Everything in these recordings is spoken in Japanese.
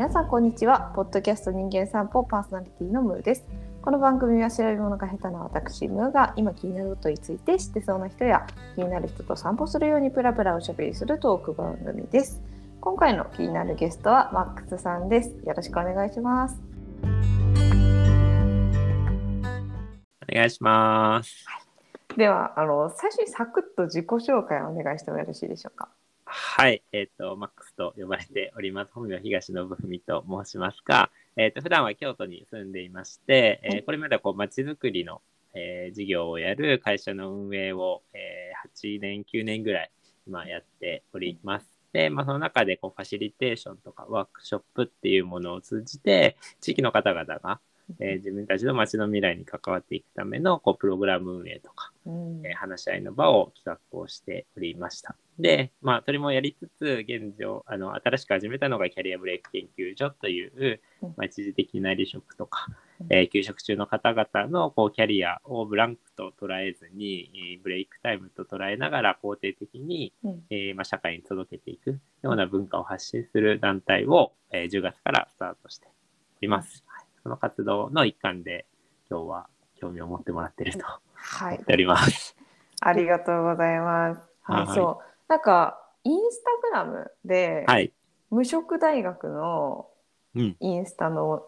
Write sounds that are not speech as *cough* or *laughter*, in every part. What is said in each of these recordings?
皆さんこんにちは。ポッドキャスト人間散歩パーソナリティのムーです。この番組は調べ物が下手な私ムーが今気になることについて知ってそうな人や気になる人と散歩するようにプラプラおしゃべりするトーク番組です。今回の気になるゲストはマックスさんです。よろしくお願いします。お願いします。ではあの最初にサクッと自己紹介をお願いしてもよろしいでしょうか？はい、えっ、と、マックスと呼ばれております。本名は東信文と申しますが、えっ、と、普段は京都に住んでいまして、えーこれまではこう、街づくりの、えー事業をやる会社の運営を、えー8年、9年ぐらい今やっております。で、まあ、その中でこう、ファシリテーションとかワークショップっていうものを通じて、地域の方々が、えー自分たちの街の未来に関わっていくためのこうプログラム運営とか、うんえー話し合いの場を企画をしておりました。で、まあ、それもやりつつ、現状、あの、新しく始めたのがキャリアブレイク研究所といううん、まあ、一時的な離職とかうん、えー休職中の方々のこうキャリアをブランクと捉えずに、えーブレイクタイムと捉えながら肯定的に、うんえーまあ、社会に届けていくような文化を発信する団体を、えー10月からスタートしております。はい、その活動の一環で、今日は興味を持ってもらっているとはい思っております。ありがとうございます。はい、はいそう。なんか、インスタグラムで、はい。無職大学のうん。インスタの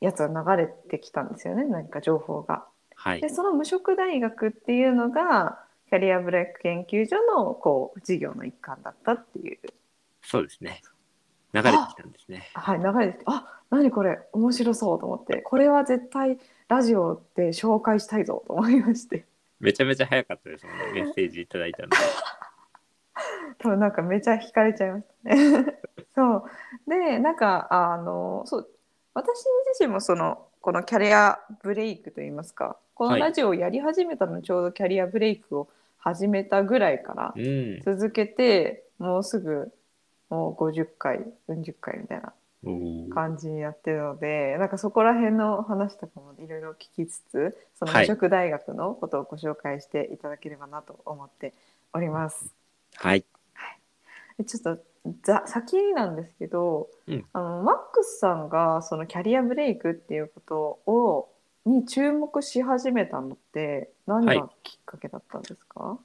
やつが流れてきたんですよね、何か情報が。はいで、。その無職大学っていうのが、キャリアブレイク研究所のこう授業の一環だったっていう。そうですね。流れてきたんですね。はい、流れてきて、あ何これ、面白そうと思って、これは絶対ラジオで紹介したいぞと思いまして。めちゃめちゃ早かったですもんね。メッセージいただいたので。*laughs* 多分なんかめちゃ惹かれちゃいましたね。*laughs* そうでなんかあのそう私自身もそのこのキャリアブレイクといいますかこのはいラジオをやり始めたのちょうどキャリアブレイクを始めたぐらいからうん。続けてもうすぐもう50回40回みたいな感じにやってるのでなんかそこら辺の話とかもいろいろ聞きつつそのはい無職大学のことをご紹介していただければなと思っております。はい。えちょっとざ先になんですけど、うん。あのマックスさんがそのキャリアブレイクっていうことをに注目し始めたのって何はい。がきっかけだったんですか、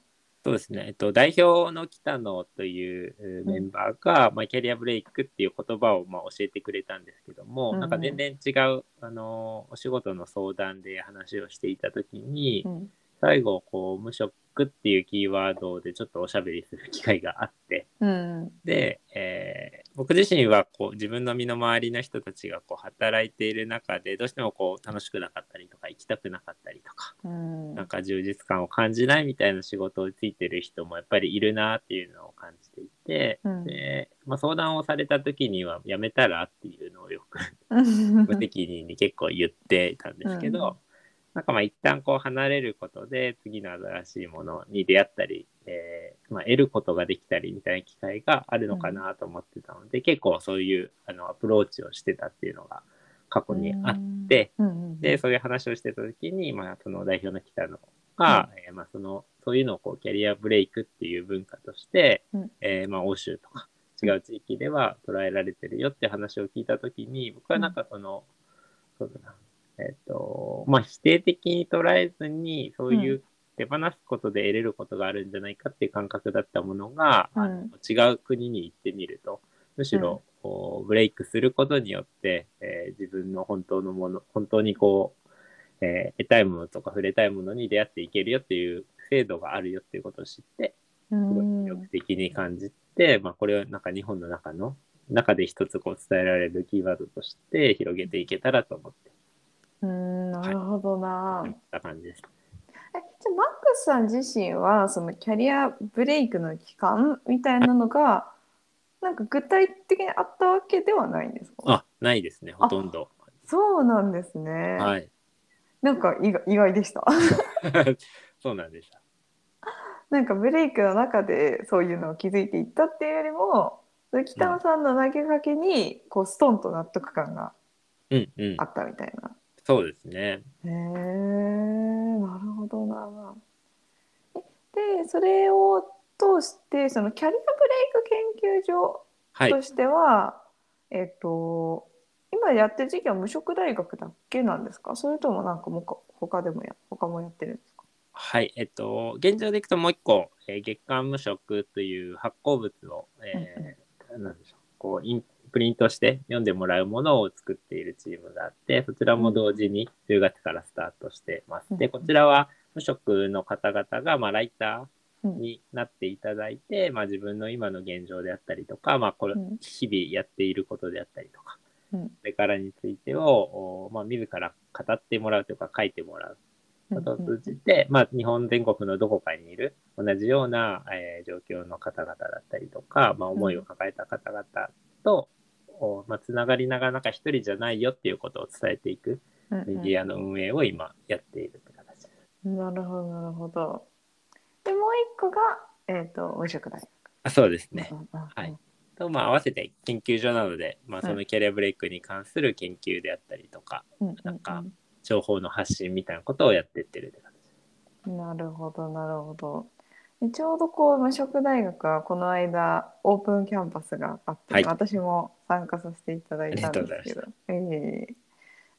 そうですね。えっと、代表の北野というえーメンバーが、まあ、キャリアブレイクっていう言葉をまあ教えてくれたんですけども、うん。うんなんか全然違う、あのーお仕事の相談で話をしていたときに、うん。最後、こう、無職っていうキーワードでちょっとおしゃべりする機会があって、うん。で、えー僕自身はこう自分の身の回りの人たちがこう働いている中でどうしてもこう楽しくなかったりとか行きたくなかったりとかうん。なんか充実感を感じないみたいな仕事をついてる人もやっぱりいるなっていうのを感じていて、うん。でまあ、相談をされた時にはやめたらっていうのをよく *laughs* 無責任に結構言っていたんですけど、うんなんかまあ一旦こう離れることで次の新しいものに出会ったり、えーまあ、得ることができたりみたいな機会があるのかなと思ってたので、結構そういうあのアプローチをしてたっていうのが過去にあって、うん。うんでそういう話をしてた時に、まあ、その代表の北野が、えーまあ、そのそういうのをこうキャリアブレイクっていう文化として、うん。えーまあ、欧州とか違う地域では捉えられてるよって話を聞いた時に僕はなんかその、そうだなえっ、とまあ否定的に捉えずにそういう手放すことで得れることがあるんじゃないかっていう感覚だったものが、うん。あの違う国に行ってみるとむしろ、こうブレイクすることによって、えー自分の本当のもの本当にこう、えー得たいものとか触れたいものに出会っていけるよっていう制度があるよっていうことを知ってうすごいん魅力的に感じて、まあ、これをなんか日本の中の中で一つこう伝えられるキーワードとして広げていけたらと思ってうんなるほどな、やった感じです。えじゃあマックスさん自身はそのキャリアブレイクの期間みたいなのがなんか具体的にあったわけではないんですか？あないですねほとんど。そうなんですね。はいなんか意外意外でした？*laughs* そうなんでした。なんかブレイクの中でそういうのを気づいていったっていうよりも北野さんの投げかけにこうストンと納得感がうんうんあったみたいな。そうですね。へえなるほどな。えでそれを通してそのキャリアブレイク研究所はいとしては、えっ、と今やってる授業は無職大学だけなんですか？それともなんかもうか他でもや他もやってるんですか？はい、えっと、現状でいくともう一個、えー月間無職という発行物を、えーなんでしょう、こうイン、プリントして読んでもらうものを作っているチームがあって、そちらも同時に10月からスタートしてます。で、うん。こちらは無職の方々が、まあ、ライターうんになっていただいて、まあ、自分の今の現状であったりとか、まあ、これうん。日々やっていることであったりとか、うん。これからについてを、おまあ、自ら語ってもらうというか書いてもらう。ことを通じて、まあ、日本全国のどこかにいる同じような、えー状況の方々だったりとか、まあ、思いを抱えた方々と、おまあ、つながりながらなんか一人じゃないよっていうことを伝えていくうんうん。メディアの運営を今やっているって形。です。なるほどなるほど。でもう一個が、えっと無職大学あそうですね。うんうんうん。はい。と、まあ、合わせて研究所なので、まあ、うん。そのキャリアブレイクに関する研究であったりとか、うんうんなんか情報の発信みたいなことをやってってるって形。です。なるほどなるほど。でちょうどこう無職大学はこの間オープンキャンパスがあって、はい。私も参加させていただいたんですけど。ええ。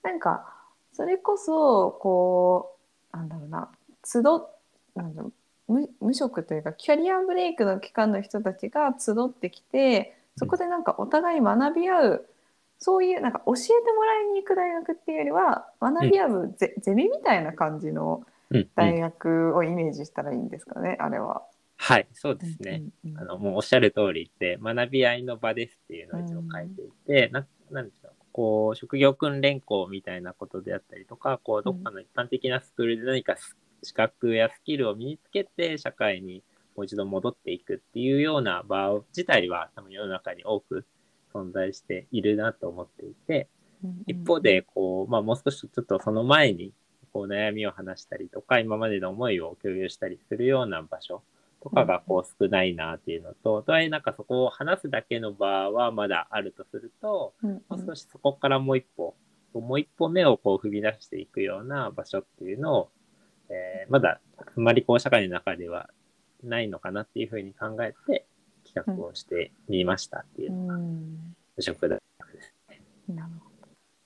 なんかそれこそこうなんだろうな集なんだろう無無職というかキャリアブレイクの期間の人たちが集ってきてそこでなんかお互い学び合うそういうなんか教えてもらいに行く大学っていうよりは学び合うゼ,、ゼミみたいな感じのうんうん。大学をイメージしたらいいんですかね、あれは。はい、そうですね。うんうんうん。あのもうおっしゃる通りで学び合いの場ですっていうのを一応書いていて、ななんでしょうこう職業訓練校みたいなことであったりとかこうどっかの一般的なスクールで何かス資格やスキルを身につけて社会にもう一度戻っていくっていうような場を自体は多分世の中に多く存在しているなと思っていて一方でこう、まあ、もう少しちょっとその前にこう悩みを話したりとか今までの思いを共有したりするような場所とかがこう少ないなっていうのと、とはいえなんかそこを話すだけの場はまだあるとすると、もう少しそこからもう一歩、もう一歩目をこう踏み出していくような場所っていうのを、えーまだあまりこう社会の中ではないのかなっていうふうに考えて企画をしてみましたっていうのがうん。無職大学です。なる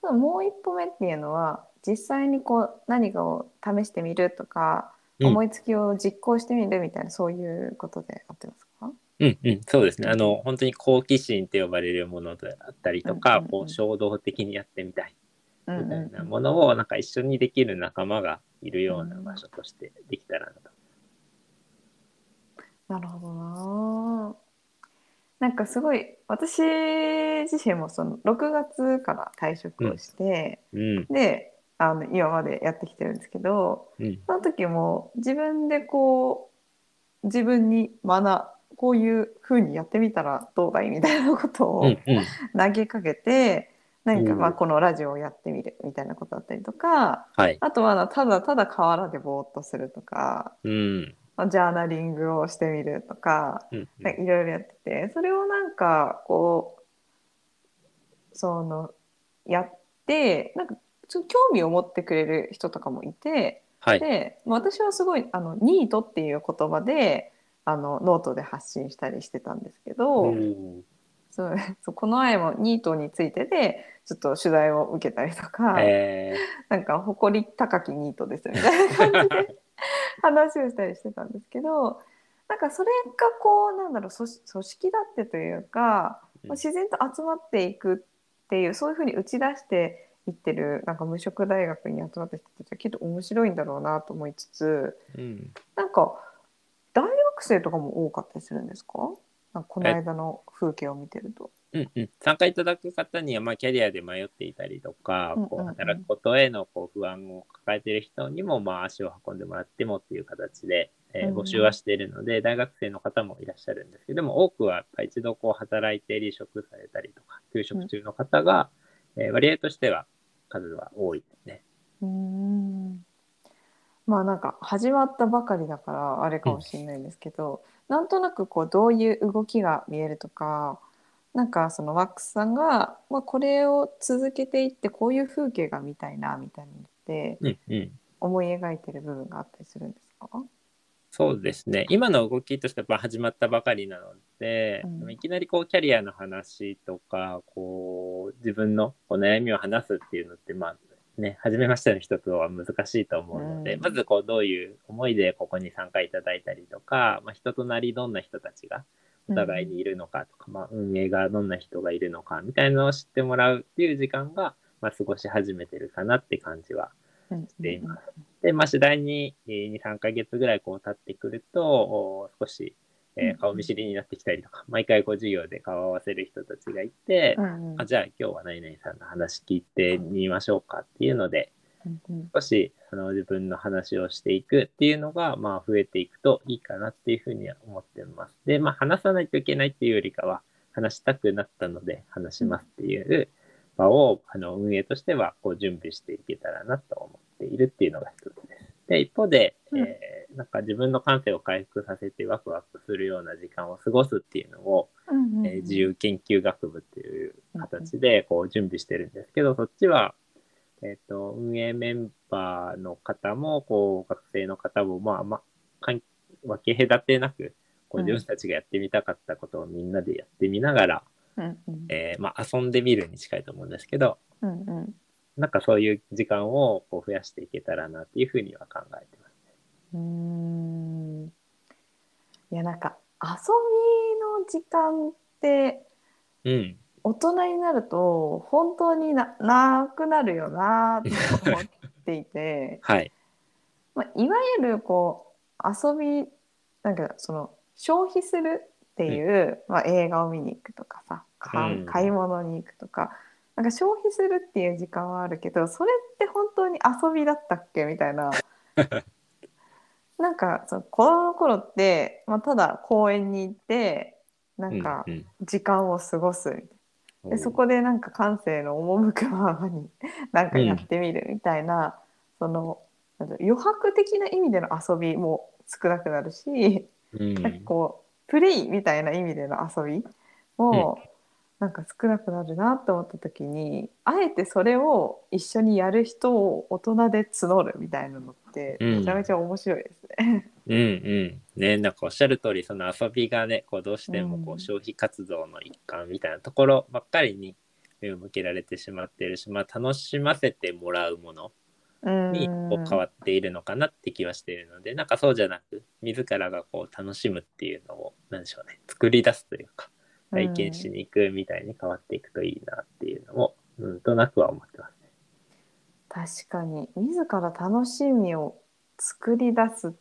ほど。もう一歩目っていうのは実際にこう何かを試してみるとか、うん。思いつきを実行してみるみたいなそういうことで合ってますか？うんうん、そうですね。あの、本当に好奇心って呼ばれるものであったりとか、うんうんうん。こう衝動的にやってみたいうんみたいうんなものを、なんか一緒にできる仲間がいるような場所としてできたらなと。なるほどな。なんかすごい私自身もその6月から退職をして、うん、であの今までやってきてるんですけどうん、その時も自分でこう自分に学こういう風にやってみたらどうだいみたいなことをうん、うん、投げかけて、何かうん。まあこのラジオをやってみるみたいなことだったりとかはい。あとはただただ河原でぼーっとするとかうん、まあジャーナリングをしてみるとかうん、なんかいろいろやっててそれをなんかこうそのやってなんかちょっと興味を持ってくれる人とかもいてはい。でまあ私はすごいあのニートっていう言葉であのノートで発信したりしてたんですけど、うんそうこの前もニートについてでちょっと取材を受けたりとか、えなんか誇り高きニートですみたいな感じで *laughs* 話をしたりしてたんですけどなんかそれがこうなんだろう組織組織だってというか、自然と集まっていくっていうそういうふうに打ち出していってるなんか無職大学に集まった人たちはきっと面白いんだろうなと思いつつーうん、なんか大学生とかも多かったりするんですか？この間の風景を見てると。うん、うん。参加いただく方には、まあ、キャリアで迷っていたりとか、こううんうんうん働くことへのこう不安を抱えている人にも、まあ、足を運んでもらってもっていう形で、えーうん募集はしているので、大学生の方もいらっしゃるんですけども、多くは一度こう働いて離職されたりとか、休職中の方が、えー割合としては数は多いですね。うーんまあなんか始まったばかりだからあれかもしれないんですけど、なんとなくこうどういう動きが見えるとかなんかそのワックスさんが、まあ、これを続けていってこういう風景が見たいなみたいなのってうんうん。思い描いてる部分があったりするんですか？そうですね。今の動きとしては始まったばかりなので、うん。いきなりこうキャリアの話とかこう自分のこう悩みを話すっていうのってまあね初めましての人とは難しいと思うので、うん。まずこうどういう思いでここに参加いただいたりとか、まあ、人となりどんな人たちがお互いにいるのかとか、まあ、運営がどんな人がいるのかみたいなのを知ってもらうっていう時間が、まあ、過ごし始めてるかなって感じはうんしています。で、まあ、次第にえー2、3ヶ月ぐらいこう経ってくると、お少し、えーうん顔見知りになってきたりとか、毎回こう授業で顔を合わせる人たちがいて、あじゃあ今日は何々さんの話聞いてみましょうかっていうので、少しあの自分の話をしていくっていうのが、まあ、増えていくといいかなっていうふうには思ってます。で、まあ、話さないといけないっていうよりかは、話したくなったので話しますっていう場を、あの運営としてはこう準備していけたらなと思っているっていうのが一つです。で、一方で、うん。えーなんか自分の感性を回復させてワクワクするような時間を過ごすっていうのを、うんうんうん。えー自由研究学部っていう形でこう準備してるんですけど、そっちは、えっと運営メンバーの方もこう学生の方も、まあまあ、分け隔てなくこううん。自分たちがやってみたかったことをみんなでやってみながら、うんうん。えーまあ、遊んでみるに近いと思うんですけどうんうん。なんかそういう時間をこう増やしていけたらなっていうふうには考えてます。うーん。いやなんか遊びの時間ってうん、大人になると本当にななくなるよなと思っていて、*laughs* はい、まあ、いわゆるこう遊びなんかその消費するっていう、まあ、映画を見に行くとかさかうん。買い物に行くとか。なんか消費するっていう時間はあるけどそれって本当に遊びだったっけみたいな。*laughs* なんかその子供の頃って、まあ、ただ公園に行ってなんかうん時間を過ごすみたいな。うんでそこでなんか感性の赴くままに *laughs* なんかやってみるみたいな、そのなんだろう余白的な意味での遊びも少なくなるし、うん。なんかこうプレイみたいな意味での遊びもなんか少なくなるなと思った時にあえてそれを一緒にやる人を大人で募るみたいなのってうんめちゃめちゃ面白いですね。うんうん。ね、なんかおっしゃる通り、その遊びがね、こうどうしてもこうんう消費活動の一環みたいなところばっかりに目を向けられてしまっているし、まあ楽しませてもらうものうんにこう変わっているのかなって気はしているので、なんかそうじゃなく、自らがこう楽しむっていうのを、なんでしょうね、作り出すというか、体験しに行くみたいに変わっていくといいなっていうのを、うんとなくは思ってますね。確かに。自ら楽しみを作り出す。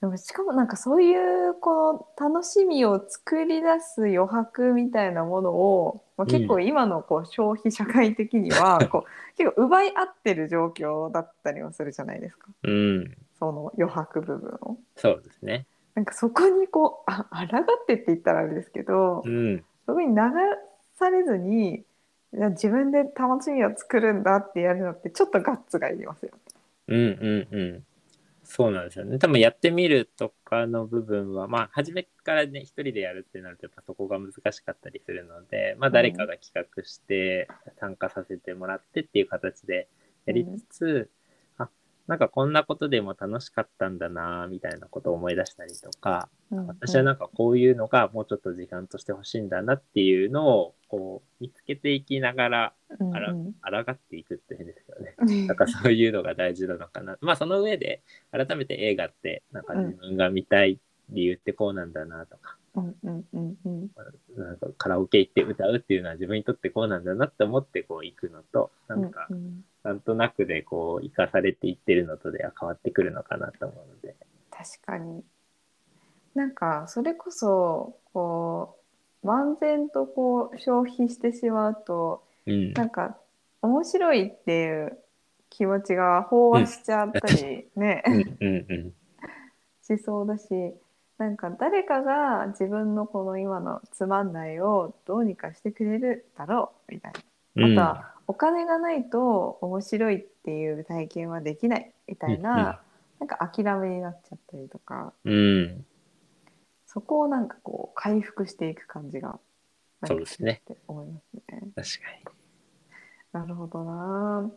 でもしかもなんかそういうこの楽しみを作り出す余白みたいなものを、まあ、結構今のこう消費社会的には *laughs* こう結構奪い合ってる状況だったりもするじゃないですかうん、その余白部分を。そうですね。なんかそこにこうあ抗ってって言ったらあれですけど、うん、そこに流されずに自分で楽しみを作るんだってやるのってちょっとガッツがいりますよね。うんうんうん。そうなんですよね。多分やってみるとかの部分は、まあ、初めからね、一人でやるってなると、やっぱそこが難しかったりするので、まあ、誰かが企画して、参加させてもらってっていう形でやりつつ、あ、なんかこんなことでも楽しかったんだな、みたいなことを思い出したりとか、私はなんかこういうのがもうちょっと時間としてほしいんだなっていうのを、こう、見つけていきながら、うんあらうん抗っていくって変ですよね。うんなんかそういうのが大事なのかな。*laughs* まあその上で改めて映画ってなんか自分が見たい理由ってこうなんだなとか、うんうんうんうんなんかカラオケ行って歌うっていうのは自分にとってこうなんだなって思ってこう行くのと、なんかうんなんとなくでこう生かされていってるのとでは変わってくるのかなと思うので。確かになんかそれこそこう漫然とこう消費してしまうとうん。なんか面白いっていう気持ちが飽和しちゃったりね、うん *laughs* うんうん。しそうだしなんか誰かが自分のこの今のつまんないをどうにかしてくれるだろうみたいな。うんあとはお金がないと面白いっていう体験はできないみたいな、うんうんなんか諦めになっちゃったりとかうん。そこをなんかこう回復していく感じがそうですねって思いますね。確かなるほどな。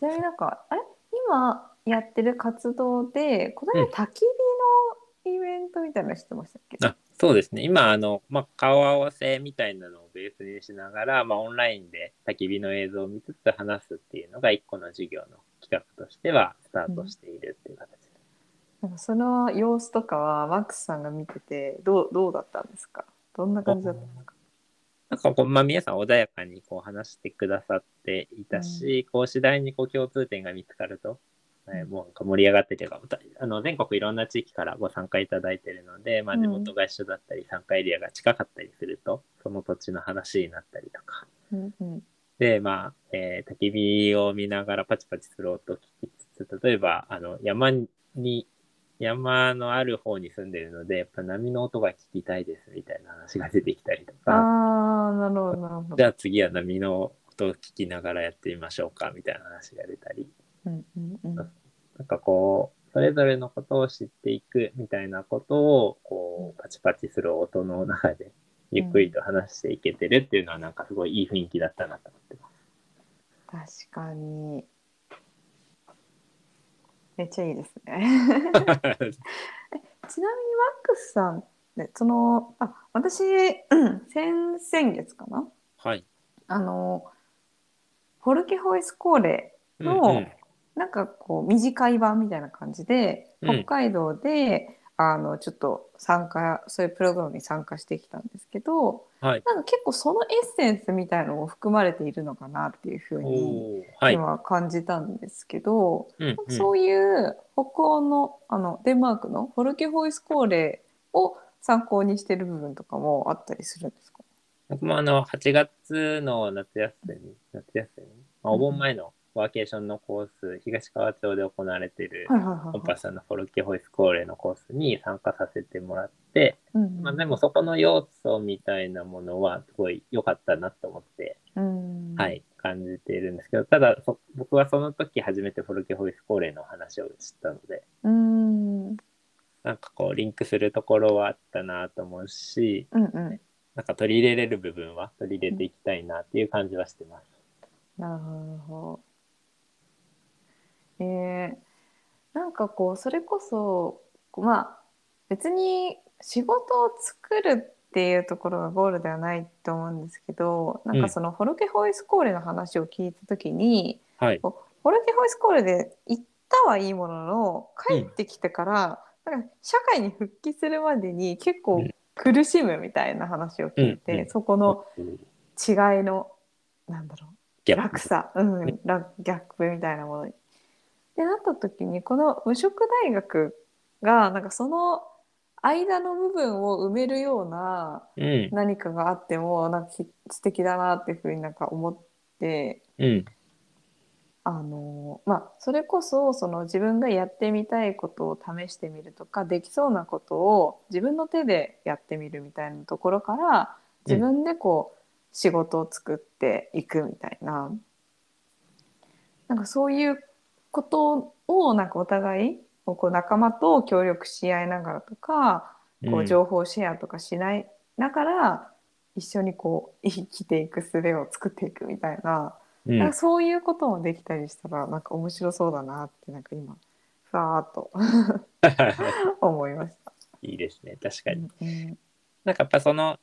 ちなみになんかあれ今やってる活動でこの間焚き火のイベントみたいなのしてましたっけ、あそうですね。今、あの、まあ、顔合わせみたいなのをベースにしながら、まあ、オンラインで焚き火の映像を見つつ話すっていうのが一個の授業の企画としてはスタートしているっていう形です。なんかその様子とかはマックスさんが見ててどうどうだったんですか？どんな感じだったんですか？なんかこう、まあ、皆さん穏やかにこう話してくださっていたし、こう次第にこう共通点が見つかると、えーもうなんか盛り上がっててか、あの全国いろんな地域からご参加いただいているので、まあ、地元が一緒だったり、参加エリアが近かったりすると、その土地の話になったりとか。うんうん。で、まあ、えー焚き火を見ながらパチパチする音を聞きつつ、例えば、あの、山に、山のある方に住んでるので、やっぱ波の音が聞きたいですみたいな話が出てきたりとか、ああなるほどなるほど。じゃあ次は波の音を聞きながらやってみましょうかみたいな話が出たり、うんうんうん。なんかこう、それぞれのことを知っていくみたいなことを、こう、パチパチする音の中で、ゆっくりと話していけてるっていうのは、なんかすごいいい雰囲気だったなと思ってます。確かにめっちゃいいですね。*laughs* ちなみにマックスさんねそのあ私、うん先々月かな？はい。あのフォルケホイスコーレの、うんうん。なんかこう短い版みたいな感じでうん。北海道で、あのちょっと参加そういうプログラムに参加してきたんですけどはい。なんか結構そのエッセンスみたいのも含まれているのかなっていうふうに。今感じたんですけど、うんうんそういう北欧のあのデンマークのフォルケホイスコーレを参考にしてる部分とかもあったりするんですか？僕もあの、8月の夏休み、夏休み、まあ、お盆前のワーケーションのコース、東川町で行われている、コンパスさんのフォルケホイスコーレのコースに参加させてもらって、うん。まあ、でもそこの要素みたいなものはすごい良かったなと思って、うん。はい、感じているんですけど、ただそ僕はその時初めてフォルケホイスコーレの話を知ったので、うん。なんかこうリンクするところはあったなと思うし、うんうん。なんか取り入れれる部分は取り入れていきたいなっていう感じはしてます。なるほど。えー、なんかこうそれこそまあ別に仕事を作るっていうところがゴールではないと思うんですけどなんかそのフォルケホイスコーレの話を聞いた時に、はい。フォルケホイスコーレで行ったはいいものの帰ってきてから、なんか社会に復帰するまでに結構苦しむみたいな話を聞いて、うんうん。そこのうん。違いのなんだろう落差、うん、ラギャップみたいなものに。でなった時にこの無職大学がなんかその間の部分を埋めるようなうん。何かがあってもなんかひ素敵だなっていうふうになんか思ってうん。あのまあそれこそその自分がやってみたいことを試してみるとかできそうなことを自分の手でやってみるみたいなところから自分でこう仕事を作っていくみたいな、なんかそういうことをなんかお互いこう仲間と協力し合いながらとかこう情報シェアとかしないながら一緒にこう生きていく術を作っていくみたいな。うんなんかそういうこともできたりしたらなんか面白そうだなってなんか今ふわーっと *laughs* 思いました。いいですね。確かに。うんなんかやっぱその、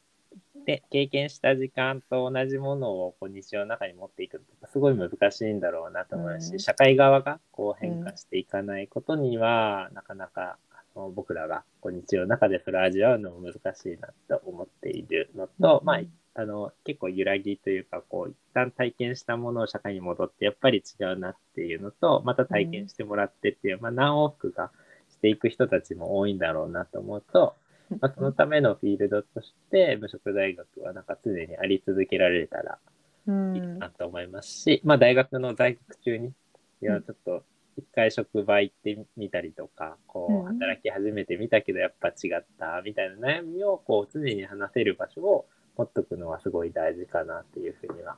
で、経験した時間と同じものをこう日常の中に持っていくってすごい難しいんだろうなと思うし、うん。社会側がこう変化していかないことには、なかなかあの僕らがこう日常の中でそれを味わうのも難しいなと思っているのと、うん。まあ、あの結構揺らぎというかこう一旦体験したものを社会に戻ってやっぱり違うなっていうのとまた体験してもらってっていう、まあ、何往復かしていく人たちも多いんだろうなと思うと、*laughs* まあ、そのためのフィールドとして無職大学はなんか常にあり続けられたらうん。いいなと思いますし、まあ大学の在学中にいやうんちょっと一回職場行ってみたりとかこうん。う働き始めてみたけどやっぱ違ったみたいな悩みをこう常に話せる場所を持っとくのはすごい大事かなっていうふうには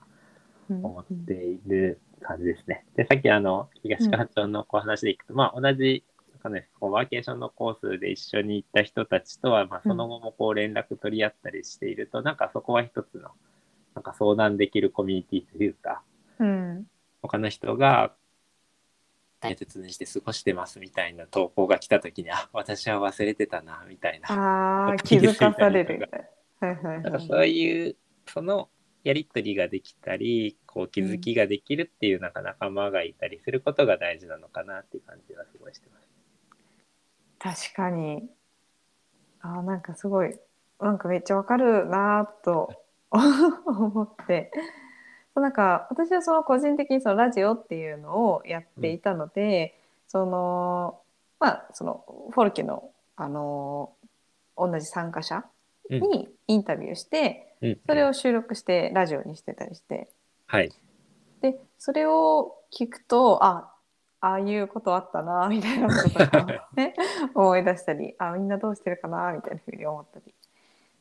思っている感じですね。で、さっきあの、東川町のこう話でいくと、まあ同じ、かね、こうワーケーションのコースで一緒に行った人たちとは、まあその後もこう連絡取り合ったりしていると、なんかそこは一つの、なんか相談できるコミュニティというか、うん。他の人が、大切にして過ごしてますみたいな投稿が来た時にあ私は忘れてたなみたいな。ああ *laughs* 気づかされる。なんかそういうそのやり取りができたりこう気づきができるっていうなんか仲間がいたりすることが大事なのかなっていう感じはすごいしてます。確かに。あーなんかすごいなんかめっちゃわかるなーと *laughs* 思って。なんか私はその個人的にそのラジオっていうのをやっていたので、そのまあそのフォルケのあの同じ参加者にインタビューして、うん、それを収録してラジオにしてたりして。はい。でそれを聞くとあああいうことあったなみたいなこととか、ね、*laughs* 思い出したりあみんなどうしてるかなみたいなふうに思ったり。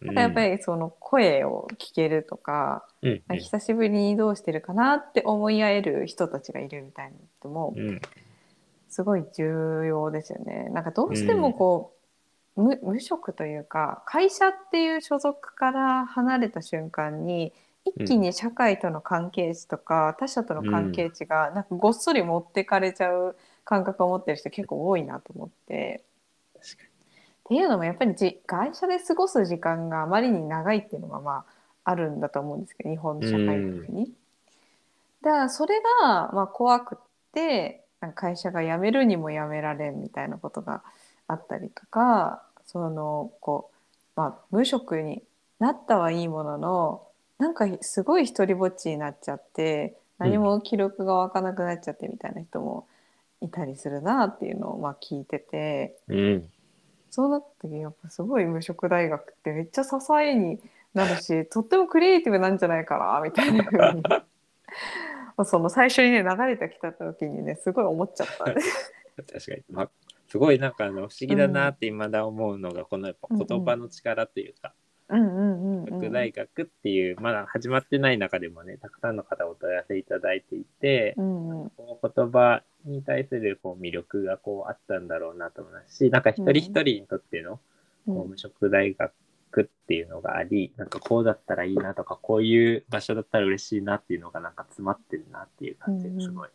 なんかやっぱりその声を聞けるとか、うん、久しぶりにどうしてるかなって思い合える人たちがいるみたいなのもうん。すごい重要ですよね。なんかどうしてもこう、無無職というか会社っていう所属から離れた瞬間に一気に社会との関係値とか、他者との関係値がなんかごっそり持ってかれちゃう感覚を持ってる人結構多いなと思って。っていうのもやっぱりじ会社で過ごす時間があまりに長いっていうのがまああるんだと思うんですけど日本の社会的に。だからそれがまあ怖くってなんか会社が辞めるにも辞められんみたいなことがあったりとかそのこう、まあ、無職になったはいいもののなんかすごい一人ぼっちになっちゃって何も記録が湧かなくなっちゃってみたいな人もいたりするなっていうのをまあ聞いてて。に。うん。そうなった時やっぱすごい無職大学ってめっちゃ支えになるしとってもクリエイティブなんじゃないかなみたいなふうにその最初にね流れてきた時にねすごい思っちゃった。確かに。まあ、すごいなんかあの不思議だなって未だ思うのが、このやっぱ言葉の力というか、うんうんうんうん副大学っていう、まだ始まってない中でもね、たくさんの方お問い合わせいただいていて、うんうん。この言葉に対するこう魅力がこうあったんだろうなと思いますし、なんか一人一人にとってのうん。こう無職大学っていうのがあり、なんかこうだったらいいなとか、こういう場所だったら嬉しいなっていうのがなんか詰まってるなっていう感じがすごい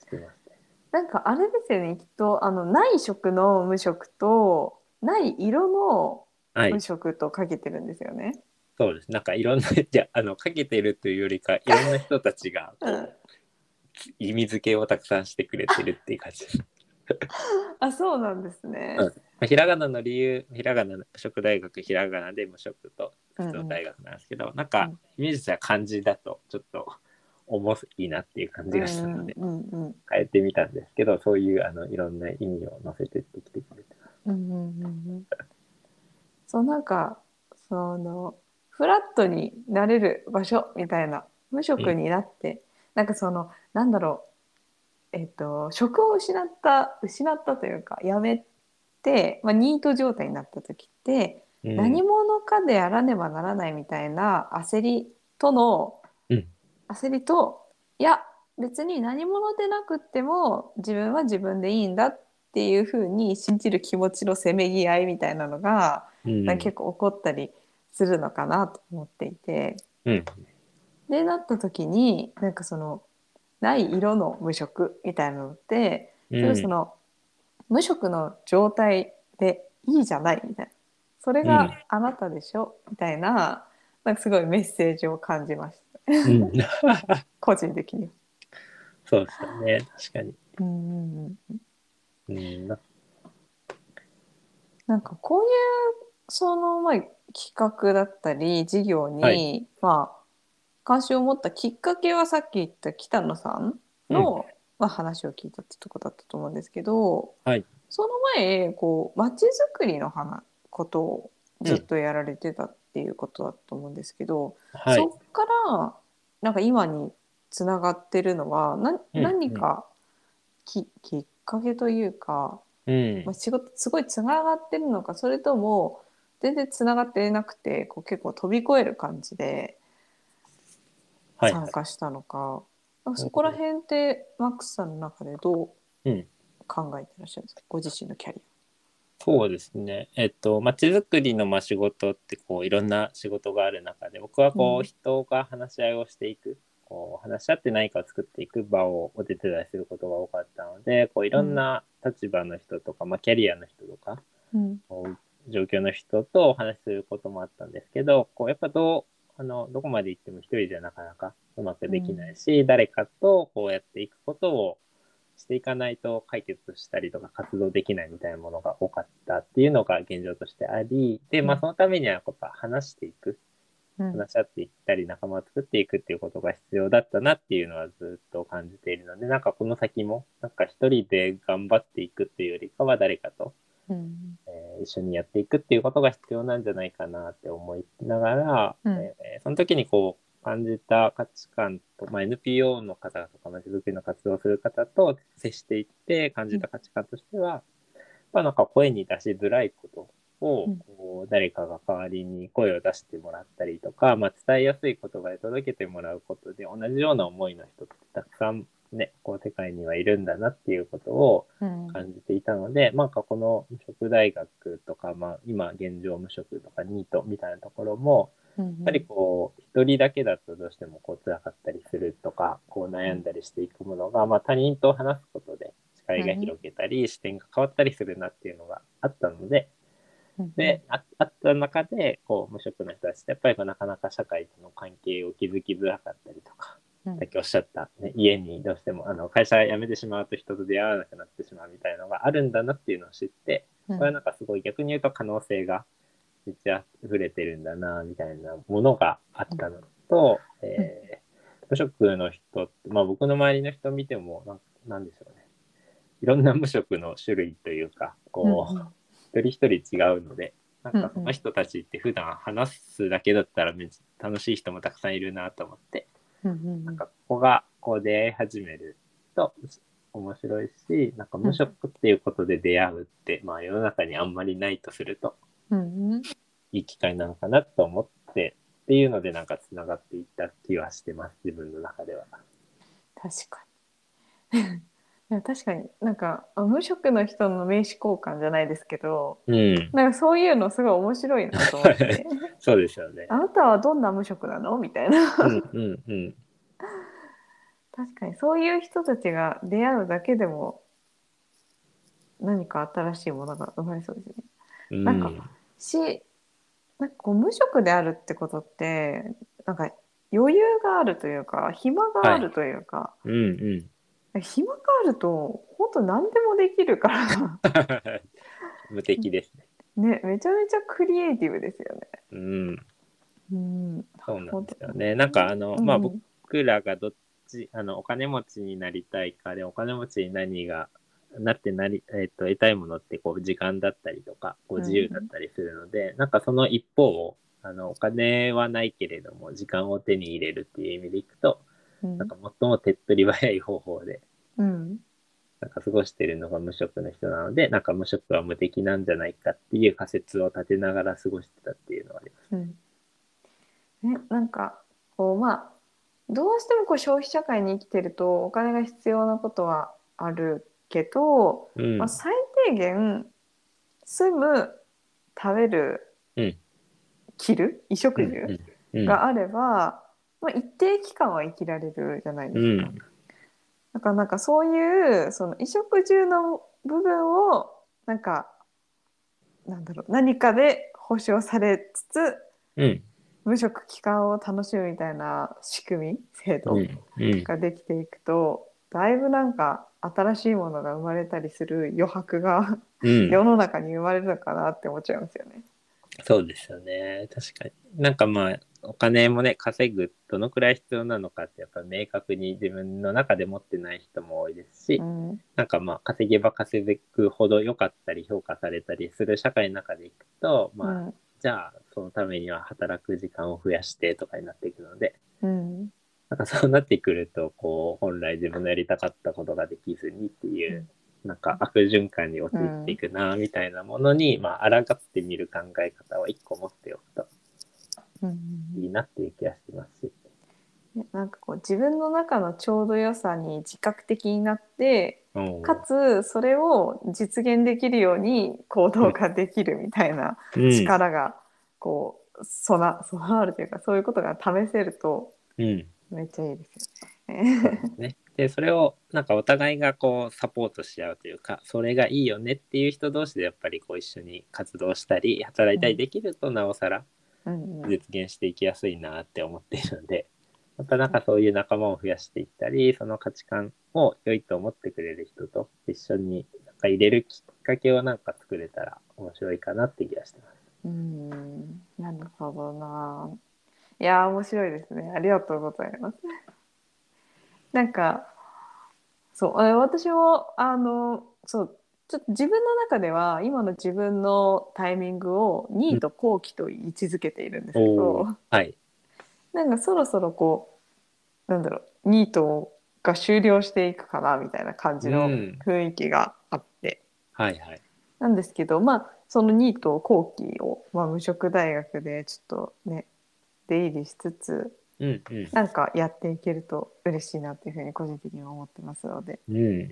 してますね。なんかあれですよねきっとあのない色の無職とない色のはい無、職とかけてるんですよね。そうです。なんかいろんな、いや、あの、かけてるというよりか、いろんな人たちが *laughs* こううん意味付けをたくさんしてくれてるっていう感じ。*laughs* あそうなんですね。うんまあひらがなの理由、ひらがなの無職大学、ひらがなで無職と普通の大学なんですけど、なんかうんイメージは漢字だとちょっと重いなっていう感じがしたので、うんうんうん変えてみたんですけど、そういうあのいろんな意味を載せてってきてくれてます。うんうんうんうんそうなんかそのフラットになれる場所みたいな無職になって、なんかそのなんだろうえっ、と職を失った失ったというか辞めて、まあ、ニート状態になった時って、うん。何者かでやらねばならないみたいな焦りとの、うん。焦りといや別に何者でなくっても自分は自分でいいんだっていうふうに信じる気持ちのせめぎ合いみたいなのが、うんなんか結構起こったりするのかなと思っていて。うん。でなった時になんかそのない色の無色みたいなのってそれをその、無職の状態でいいじゃないみたいな。それうん。があなたでしょ、みたいななんかすごいメッセージを感じました。うん。*laughs* 個人的には。そうですよね、確かに。うん。うん。なんかこういうそのまあ企画だったり事業に、はい。まあ関心を持ったきっかけはさっき言った北野さんの、まあ、話を聞いたってとこだったと思うんですけど、はい。その前こう街づくりの話ことをずっとやられてたっていうことだと思うんですけど、はい。そ。っからなんか今につながってるのはなうん。何かき,、きっかけというか、うん。まあ、仕事すごいつながってるのかそれとも全然つながってなくてこう結構飛び越える感じではい。参加したのか,、なんかそこら辺ってマックスさんの中でどううん。考えてらっしゃるんですか？ご自身のキャリそうですね。えっと、まちづくりのまあ仕事ってこういろんな仕事がある中で、僕はこうん。う人が話し合いをしていくこう話し合って何かを作っていく場をお手伝いすることが多かったのでこういろんな立場の人とか、まあ、キャリアの人とかうん状況の人とお話しすることもあったんですけどこうやっぱどうあのどこまで行っても一人じゃなかなかうまくできないし、誰かとこうやっていくことをしていかないと解決したりとか活動できないみたいなものが多かったっていうのが現状としてありで、まあ、うん。そのためにはやっぱ話していく。うん。話し合っていったり仲間を作っていくっていうことが必要だったなっていうのはずっと感じているのでなんかこの先もなんか一人で頑張っていくっていうよりかは誰かと、うんえー一緒にやっていくっていうことが必要なんじゃないかなって思いながら、うん。えーその時にこう感じた価値観と、まあ、NPO の方とかまちづくりの活動をする方と接していって感じた価値観としては、まあなんか声に出しづらいことをうん。こう誰かが代わりに声を出してもらったりとか、まあ、伝えやすい言葉で届けてもらうことで同じような思いの人ってたくさんねこう世界にはいるんだなっていうことをうん。感じていたので、まあ、この無職大学とか、まあ、今現状無職とかニートみたいなところもややっぱりこう一人だけだとどうしてもこう辛かったりするとかこう悩んだりしていくものが、まあ、他人と話すことで視界が広げたり、視点が変わったりするなっていうのがあったのででああった中でこう無職の人たちってやっぱりなかなか社会との関係を築きづらかったりとか。うんさっきおっしゃった、ね、家にどうしてもあの会社辞めてしまうと人と出会わなくなってしまうみたいなのがあるんだなっていうのを知って、うんこれはなんかすごい逆に言うと可能性がめっちゃ溢れてるんだなみたいなものがあったのと、えー無職の人って、まあ、僕の周りの人見てもなんなんでしょうね。いろんな無職の種類というかこう、うんうん。一人一人違うのでなんかうんうん。その人たちって普段話すだけだったらめっちゃ楽しい人もたくさんいるなと思って。うんうんなんかここがこう出会い始めると面白いし、なんか無職っていうことで出会うって、まあ世の中にあんまりないとするとうんうん。いい機会なのかなと思ってっていうのでなんかつながっていった気はしてます、自分の中では。確かにいや確かになんかあ無職の人の名刺交換じゃないですけどうん。なんかそういうのすごい面白いなと思って *laughs* そうですよね。あなたはどんな無職なの？みたいなうんうんうん。確かにそういう人たちが出会うだけでも何か新しいものが生まれそうですよね。うん、なんかしなんかこう無職であるってことってなんか余裕があるというか暇があるというか、うんうん。暇があると本当何でもできるから *laughs* 無敵ですね。ねめちゃめちゃクリエイティブですよね。うん。うん、そうなんですよね。なんかあの、まあうん僕らがどっち、あの、お金持ちになりたいかで、お金持ちに何が、なってなり、えっ、と、得たいものって、こう、時間だったりとか、こう、自由だったりするので、なんかその一方を、あの、お金はないけれども、時間を手に入れるっていう意味でいくと、うん。なんか最も手っ取り早い方法で、うん。なんか過ごしてるのが無職の人なので、なんか無職は無敵なんじゃないかっていう仮説を立てながら過ごしてたっていうのはあります。うん。ね、なんかこうまあどうしてもこう消費社会に生きてるとお金が必要なことはあるけど、うん。まあ、最低限住む食べる、うん。着る衣食うん住うん。があれば、まあ、一定期間は生きられるじゃないですか。うんだからなんかそういうその衣食住の部分をなんかなんだろう何かで保障されつつうん。無職期間を楽しむみたいな仕組み制度うん。うん。ができていくと、だいぶなんか新しいものが生まれたりする余白がうん。*laughs* 世の中に生まれるのかなって思っちゃいますよね。そうですよね。確かに。なんかまあ、お金もね、稼ぐ、どのくらい必要なのかって、やっぱ明確に自分の中で持ってない人も多いですし、うんなんかまあ、稼げば稼ぐほど良かったり評価されたりする社会の中でいくと、まあ、うんじゃあ、そのためには働く時間を増やしてとかになっていくので、うんなんかそうなってくると、こう、本来自分のやりたかったことができずにっていう、なんか悪循環に陥っていくな、みたいなものに、まあ、抗ってみる考え方を一個持っておくとうんいいなっていう気がしますし。ねなんかこう自分の中のちょうど良さに自覚的になってうんかつそれを実現できるように行動ができるみたいなうん力がこう備備わるというかそういうことが試せるとうん。めっちゃいいですよね。ね。で、それをなんかお互いがこうサポートし合うというか、それがいいよねっていう人同士でやっぱりこう一緒に活動したり、働いたりできるとなおさら実現していきやすいなって思っているので、またなんかそういう仲間を増やしていったり、その価値観を良いと思ってくれる人と一緒になんか入れるきっかけをなんか作れたら面白いかなって気がしてます。うん、なるほどな。いやー、面白いですね。ありがとうございます。なんか、そう、あ私も、あの、そう、ちょっと自分の中では、今の自分のタイミングをニート後期と位置づけているんですけおど、ーはい。なんかそろそろこう、なんだろう、ニートが終了していくかな、みたいな感じのうん雰囲気があって、はいはい。なんですけど、まあ、そのニート後期を、まあ、無職大学でちょっとね、出入りしつつ、うんうん。なんかやっていけると嬉しいなっていうふうに個人的には思ってますので、うん。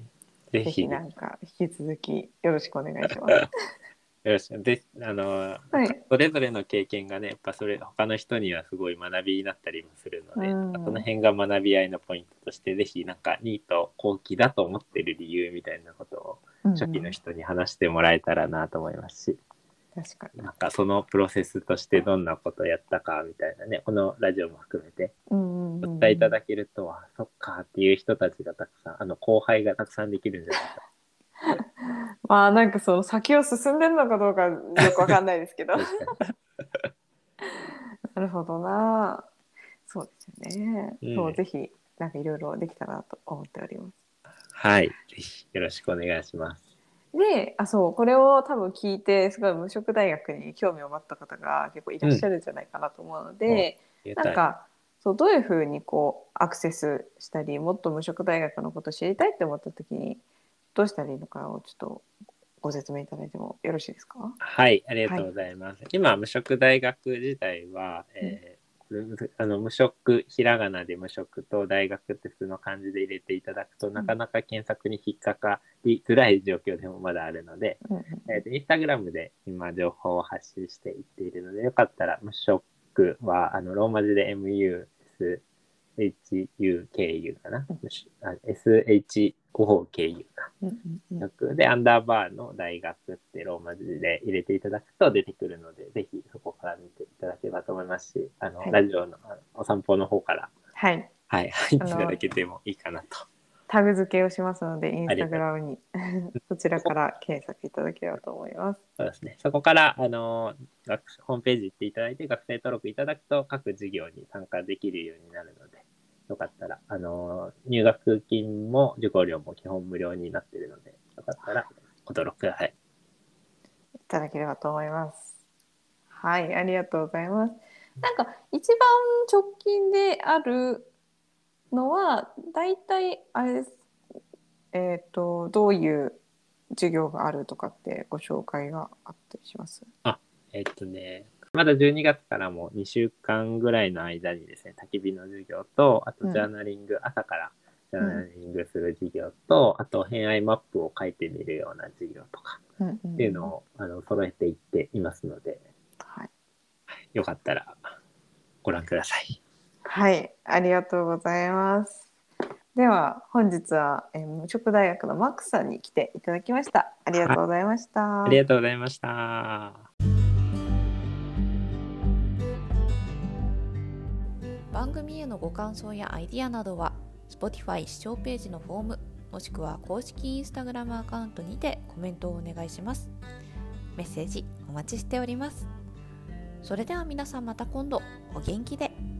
ぜひ、なんか引き続きよろしくお願いします。ろしく。で、あの、はい。それぞれの経験がね、やっぱそれ、他の人にはすごい学びになったりもするので、うんその辺が学び合いのポイントとして、ぜひなんかニート後期だと思ってる理由みたいなことを初期の人に話してもらえたらなと思いますし、確かに。なんかそのプロセスとしてどんなことをやったかみたいなね、このラジオも含めてお伝えいただけると、あ、そっかっていう人たちがたくさん、あの後輩がたくさんできるんじゃないか。*laughs* まあなんかその先を進んでるのかどうかよくわかんないですけど。*laughs* なるほどな。そうですよね。うんそうぜひなんかいろいろできたらなと思っております。はい。ぜひよろしくお願いします。で、あ、そう、これを多分聞いて、すごい無職大学に興味を持った方が結構いらっしゃるんじゃないかなと思うので、ありがたい。なんか、そう、どういうふうにこう、アクセスしたり、もっと無職大学のことを知りたいって思った時に、どうしたらいいのかをちょっとご説明いただいてもよろしいですか？はい、ありがとうございます。今、無職大学自体は、えーあの無職、ひらがなで無職と大学って普通の漢字で入れていただくと、なかなか検索に引っかかりづらい状況でもまだあるので、うんうんえーとインスタグラムで今情報を発信していっているので、よかったら無職はあのローマ字で MUSHUKU かな、無職あ SHOKU か。うんうんうん学でアンダーバーの大学ってローマ字で入れていただくと出てくるので、ぜひそこから見ていただければと思いますし、あの、はいラジオのお散歩の方から、はい。はい、入っていただけてもいいかなと。タグ付けをしますので、インスタグラムにそちらから検索いただければと思います。そうですね。そこから、あの、学ホームページ行っていただいて、学生登録いただくと、各授業に参加できるようになるので、よかったら、あの、入学金も受講料も基本無料になっているので、よかったらご登録ください。いただければと思います。はい、ありがとうございます。なんか一番直近であるのはだいたいあれです。えっ、とどういう授業があるとかってご紹介があったりします？えっとね、まだ12月からも2週間ぐらいの間にですね、焚き火の授業と、あとジャーナリング、朝からジャーナリングする授業と、あと偏愛マップを書いてみるような授業とかうんうんっていうのを、あの揃えていっていますので、はい、よかったらご覧ください。はい、ありがとうございます。では本日は、えー無職大学のマックスさんに来ていただきました。ありがとうございました。ありがとうございました。番組へのご感想やアイディアなどは Spotify 視聴ページのフォームもしくは公式 Instagram アカウントにてコメントをお願いします。メッセージお待ちしております。それでは皆さんまた今度。お元気で。